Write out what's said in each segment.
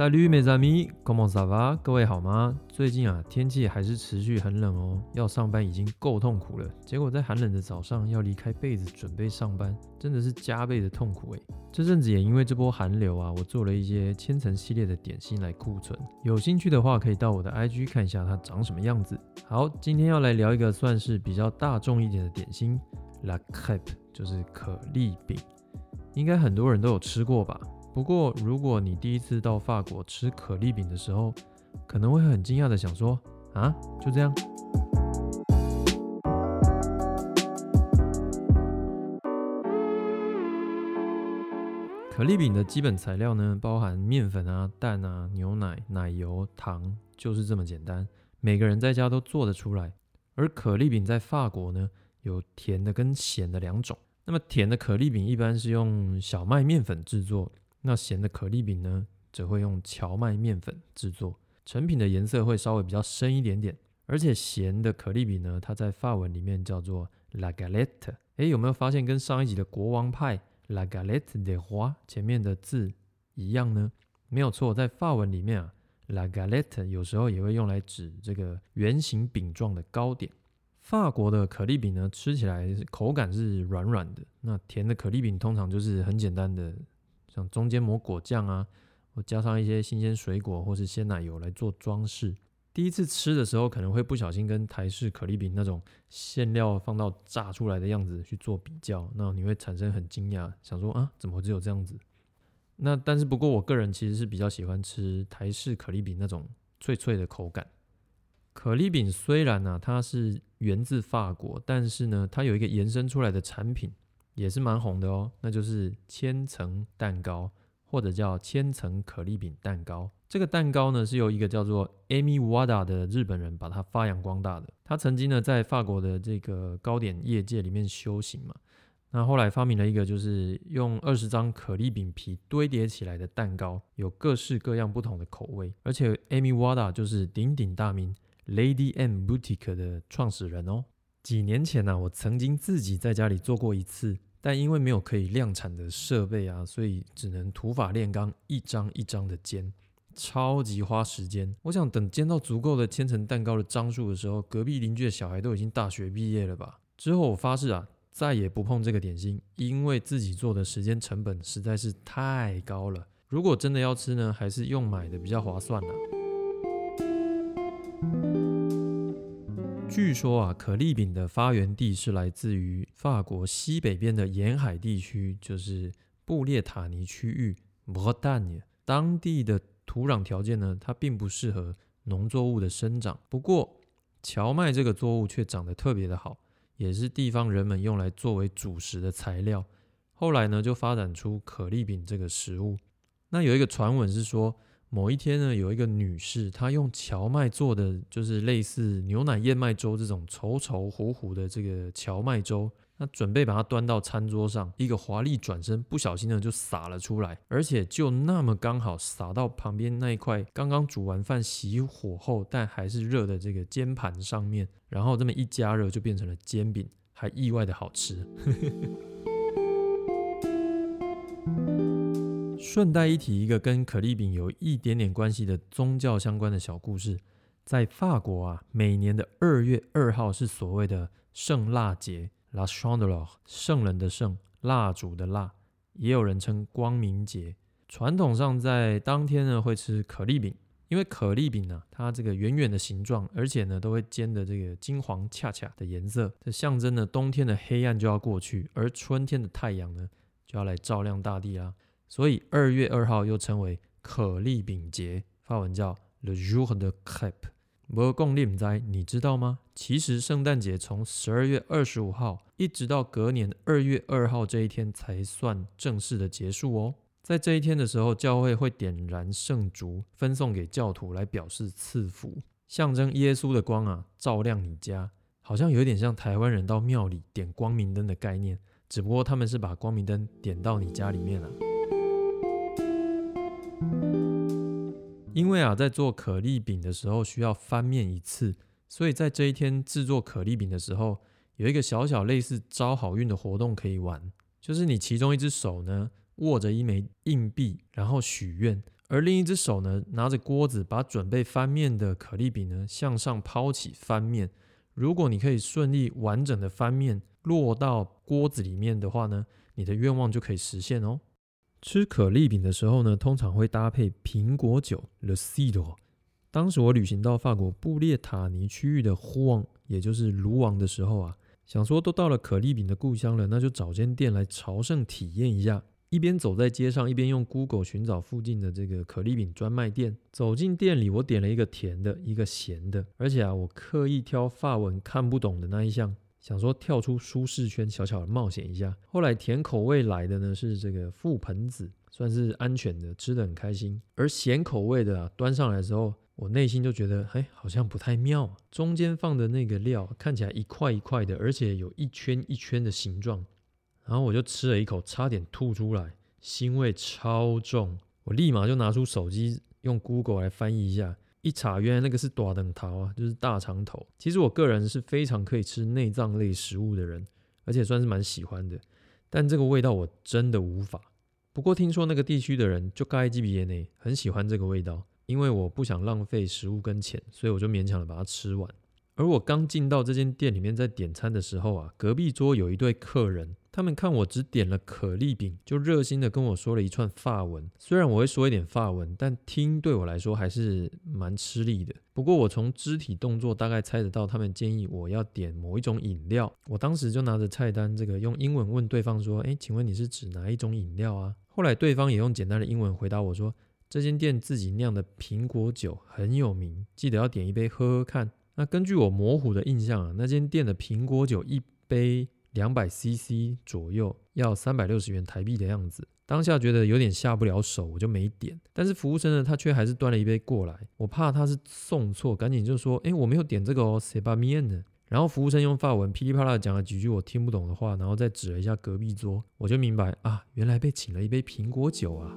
Salut mes amis，comment ça va？各位好吗？最近啊，天气还是持续很冷哦，要上班已经够痛苦了，结果在寒冷的早上要离开被子准备上班，真的是加倍的痛苦诶。这阵子也因为这波寒流啊，我做了一些千层系列的点心来库存，有兴趣的话可以到我的 IG 看一下它长什么样子。好，今天要来聊一个算是比较大众一点的点心，La Crêpe，就是可丽饼，应该很多人都有吃过吧。不过，如果你第一次到法国吃可丽饼的时候，可能会很惊讶的想说：“啊，就这样？”可丽饼的基本材料呢，包含面粉啊、蛋啊、牛奶、奶油、糖，就是这么简单。每个人在家都做得出来。而可丽饼在法国呢，有甜的跟咸的两种。那么甜的可丽饼一般是用小麦面粉制作。那咸的可丽饼呢，则会用荞麦面粉制作，成品的颜色会稍微比较深一点点。而且咸的可丽饼呢，它在法文里面叫做 la galette。哎，有没有发现跟上一集的国王派 la galette de 华前面的字一样呢？没有错，在法文里面啊，la galette 有时候也会用来指这个圆形饼状的糕点。法国的可丽饼呢，吃起来口感是软软的。那甜的可丽饼通常就是很简单的。像中间抹果酱啊，或加上一些新鲜水果或是鲜奶油来做装饰。第一次吃的时候，可能会不小心跟台式可丽饼那种馅料放到炸出来的样子去做比较，那你会产生很惊讶，想说啊，怎么会只有这样子？那但是不过，我个人其实是比较喜欢吃台式可丽饼那种脆脆的口感。可丽饼虽然呢，它是源自法国，但是呢，它有一个延伸出来的产品。也是蛮红的哦，那就是千层蛋糕，或者叫千层可丽饼蛋糕。这个蛋糕呢，是由一个叫做 Amy Wada 的日本人把它发扬光大的。他曾经呢，在法国的这个糕点业界里面修行嘛，那后来发明了一个，就是用二十张可丽饼皮堆叠起来的蛋糕，有各式各样不同的口味。而且 Amy Wada 就是鼎鼎大名 Lady M Boutique 的创始人哦。几年前呢，我曾经自己在家里做过一次，但因为没有可以量产的设备啊，所以只能土法炼钢，一张一张的煎，超级花时间。我想等煎到足够的千层蛋糕的张数的时候，隔壁邻居的小孩都已经大学毕业了吧？之后我发誓啊，再也不碰这个点心，因为自己做的时间成本实在是太高了。如果真的要吃呢，还是用买的比较划算呢。据说啊，可丽饼的发源地是来自于法国西北边的沿海地区，就是布列塔尼区域 b r e t a n。当地的土壤条件呢，它并不适合农作物的生长。不过，荞麦这个作物却长得特别的好，也是地方人们用来作为主食的材料。后来呢，就发展出可丽饼这个食物。那有一个传闻是说。某一天呢，有一个女士，她用荞麦做的，就是类似牛奶燕麦粥这种稠稠糊糊的这个荞麦粥，那准备把它端到餐桌上，一个华丽转身，不小心呢就洒了出来，而且就那么刚好洒到旁边那一块刚刚煮完饭熄火后但还是热的这个煎盘上面，然后这么一加热就变成了煎饼，还意外的好吃。顺带一提，一个跟可丽饼有一点点关系的宗教相关的小故事，在法国啊，每年的二月二号是所谓的圣蜡节 （La Chandelier），圣人的圣，蜡烛的蜡，也有人称光明节。传统上在当天呢会吃可丽饼，因为可丽饼呢，它这个圆圆的形状，而且呢都会煎的这个金黄恰恰的颜色，这象征呢冬天的黑暗就要过去，而春天的太阳呢就要来照亮大地啦。所以二月二号又称为可丽饼节，法文叫 Le Jour de Crêpe。不过你唔知，你知道吗？其实圣诞节从十二月二十五号一直到隔年二月二号这一天才算正式的结束哦。在这一天的时候，教会会点燃圣烛，分送给教徒来表示赐福，象征耶稣的光啊，照亮你家。好像有点像台湾人到庙里点光明灯的概念，只不过他们是把光明灯点到你家里面了。因为啊，在做可丽饼的时候需要翻面一次，所以在这一天制作可丽饼的时候，有一个小小类似招好运的活动可以玩，就是你其中一只手呢握着一枚硬币，然后许愿，而另一只手呢拿着锅子，把准备翻面的可丽饼呢向上抛起翻面。如果你可以顺利完整的翻面落到锅子里面的话呢，你的愿望就可以实现哦。吃可丽饼的时候呢，通常会搭配苹果酒 （Le c i d r。当时我旅行到法国布列塔尼区域的呼旺，也就是卢王的时候啊，想说都到了可丽饼的故乡了，那就找间店来朝圣体验一下。一边走在街上，一边用 Google 寻找附近的这个可丽饼专卖店。走进店里，我点了一个甜的，一个咸的，而且啊，我刻意挑法文看不懂的那一项，想说跳出舒适圈，小小的冒险一下。后来甜口味来的呢是这个覆盆子，算是安全的，吃的很开心。而咸口味的啊，端上来的时候，我内心就觉得，哎，好像不太妙。中间放的那个料看起来一块一块的，而且有一圈一圈的形状。然后我就吃了一口，差点吐出来，腥味超重。我立马就拿出手机用 Google 来翻译一下，一查原来那个是短等桃啊，就是大肠头。其实我个人是非常可以吃内脏类食物的人，而且算是蛮喜欢的。但这个味道我真的无法。不过听说那个地区的人就盖基比耶内很喜欢这个味道，因为我不想浪费食物跟钱，所以我就勉强的把它吃完。而我刚进到这间店里面在点餐的时候啊，隔壁桌有一对客人。他们看我只点了可丽饼，就热心的跟我说了一串法文。虽然我会说一点法文，但听对我来说还是蛮吃力的。不过我从肢体动作大概猜得到，他们建议我要点某一种饮料。我当时就拿着菜单，这个用英文问对方说：“哎，请问你是指哪一种饮料啊？”后来对方也用简单的英文回答我说：“这间店自己酿的苹果酒很有名，记得要点一杯喝喝看。”那根据我模糊的印象啊，那间店的苹果酒一杯。两百 CC 左右，要三百六十元台币的样子。当下觉得有点下不了手，我就没点。但是服务生呢，他却还是端了一杯过来。我怕他是送错，赶紧就说：“哎，我没有点这个哦，谁把面呢？”然后服务生用法文噼里啪啦讲了几句我听不懂的话，然后再指了一下隔壁桌，我就明白啊，原来被请了一杯苹果酒啊。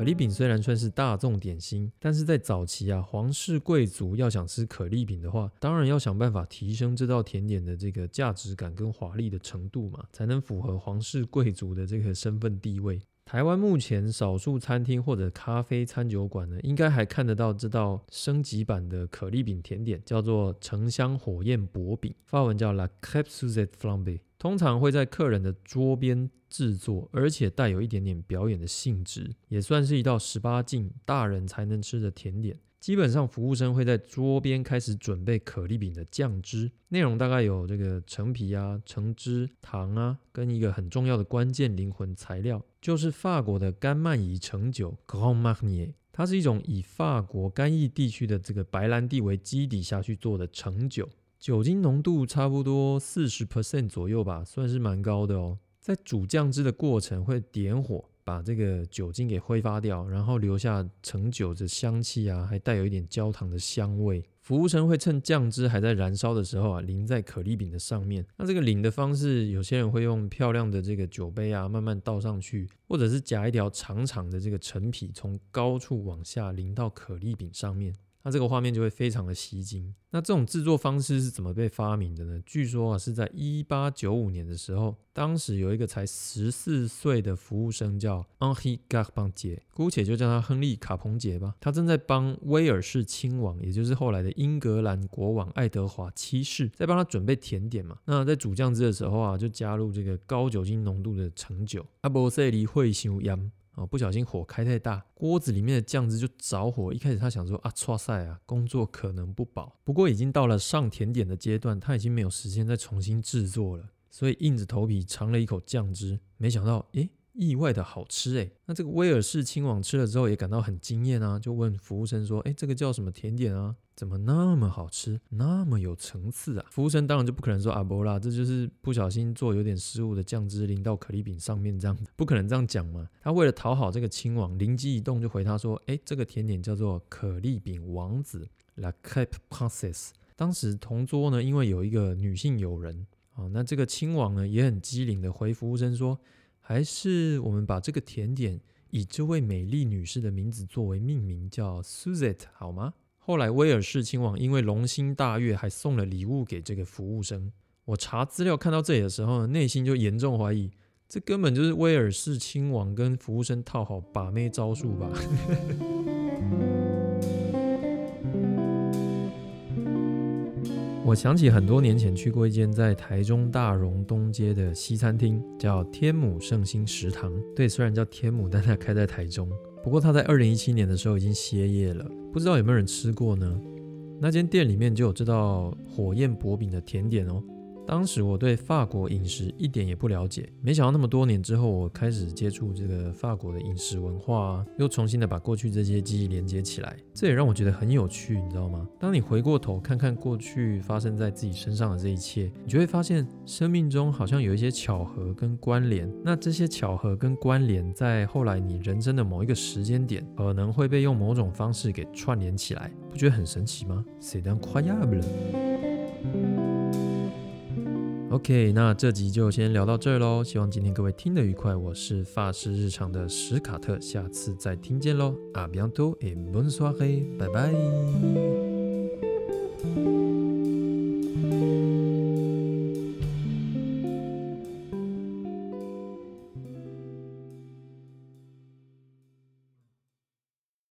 可丽饼虽然算是大众点心，但是在早期啊，皇室贵族要想吃可丽饼的话，当然要想办法提升这道甜点的这个价值感跟华丽的程度嘛，才能符合皇室贵族的这个身份地位。台湾目前少数餐厅或者咖啡餐酒馆呢，应该还看得到这道升级版的可丽饼甜点，叫做橙香火焰薄饼，发文叫 La Crêpe Suzette Flambe。通常会在客人的桌边制作，而且带有一点点表演的性质，也算是一道十八禁大人才能吃的甜点。基本上，服务生会在桌边开始准备可丽饼的酱汁，内容大概有这个橙皮啊、橙汁、糖啊，跟一个很重要的关键灵魂材料，就是法国的甘曼怡橙酒 （Grand Marnier）。它是一种以法国干邑地区的这个白兰地为基底下去做的橙酒。酒精浓度差不多四十 percent 左右吧，算是蛮高的哦。在煮酱汁的过程会点火，把这个酒精给挥发掉，然后留下橙酒的香气啊，还带有一点焦糖的香味。服务生会趁酱汁还在燃烧的时候啊，淋在可丽饼的上面。那这个淋的方式，有些人会用漂亮的这个酒杯啊，慢慢倒上去，或者是夹一条长长的这个陈皮，从高处往下淋到可丽饼上面。那这个画面就会非常的吸睛。那这种制作方式是怎么被发明的呢？据说啊，是在一八九五年的时候，当时有一个才十四岁的服务生叫 Henri Carpentier，姑且就叫他亨利·卡彭杰吧。他正在帮威尔士亲王，也就是后来的英格兰国王爱德华七世，在帮他准备甜点嘛。那在煮酱汁的时候啊，就加入这个高酒精浓度的橙酒。阿伯塞里会修盐。哦，不小心火开太大，锅子里面的酱汁就着火。一开始他想说啊，错赛啊，工作可能不保。不过已经到了上甜点的阶段，他已经没有时间再重新制作了，所以硬着头皮尝了一口酱汁，没想到，诶，意外的好吃诶。那这个威尔士亲王吃了之后也感到很惊艳啊，就问服务生说：“诶，这个叫什么甜点啊？怎么那么好吃，那么有层次啊？”服务生当然就不可能说阿波拉，这就是不小心做有点失误的酱汁淋到可丽饼上面这样，不可能这样讲嘛。他为了讨好这个亲王，灵机一动就回他说：“诶，这个甜点叫做可丽饼王子，La c a p e Princess）。”当时同桌呢，因为有一个女性友人啊，那这个亲王呢也很机灵的回服务生说。还是我们把这个甜点以这位美丽女士的名字作为命名，叫 Suzette 好吗？后来威尔士亲王因为龙心大悦，还送了礼物给这个服务生。我查资料看到这里的时候，内心就严重怀疑这根本就是威尔士亲王跟服务生套好把妹招数吧？我想起很多年前去过一间在台中大荣东街的西餐厅，叫天母圣心食堂。对，虽然叫天母，但它开在台中。不过它在二零一七年的时候已经歇业了，不知道有没有人吃过呢？那间店里面就有这道火焰薄饼的甜点哦。当时我对法国饮食一点也不了解，没想到那么多年之后，我开始接触这个法国的饮食文化，又重新的把过去这些记忆连接起来，这也让我觉得很有趣，你知道吗？当你回过头看看过去发生在自己身上的这一切，你就会发现生命中好像有一些巧合跟关联。那这些巧合跟关联，在后来你人生的某一个时间点，可能会被用某种方式给串联起来，不觉得很神奇吗？C'est drôle.。OK，那这集就先聊到这儿喽。希望今天各位听得愉快。我是发师日常的史卡特，下次再听见喽。阿比安多，e bonsoir，拜拜。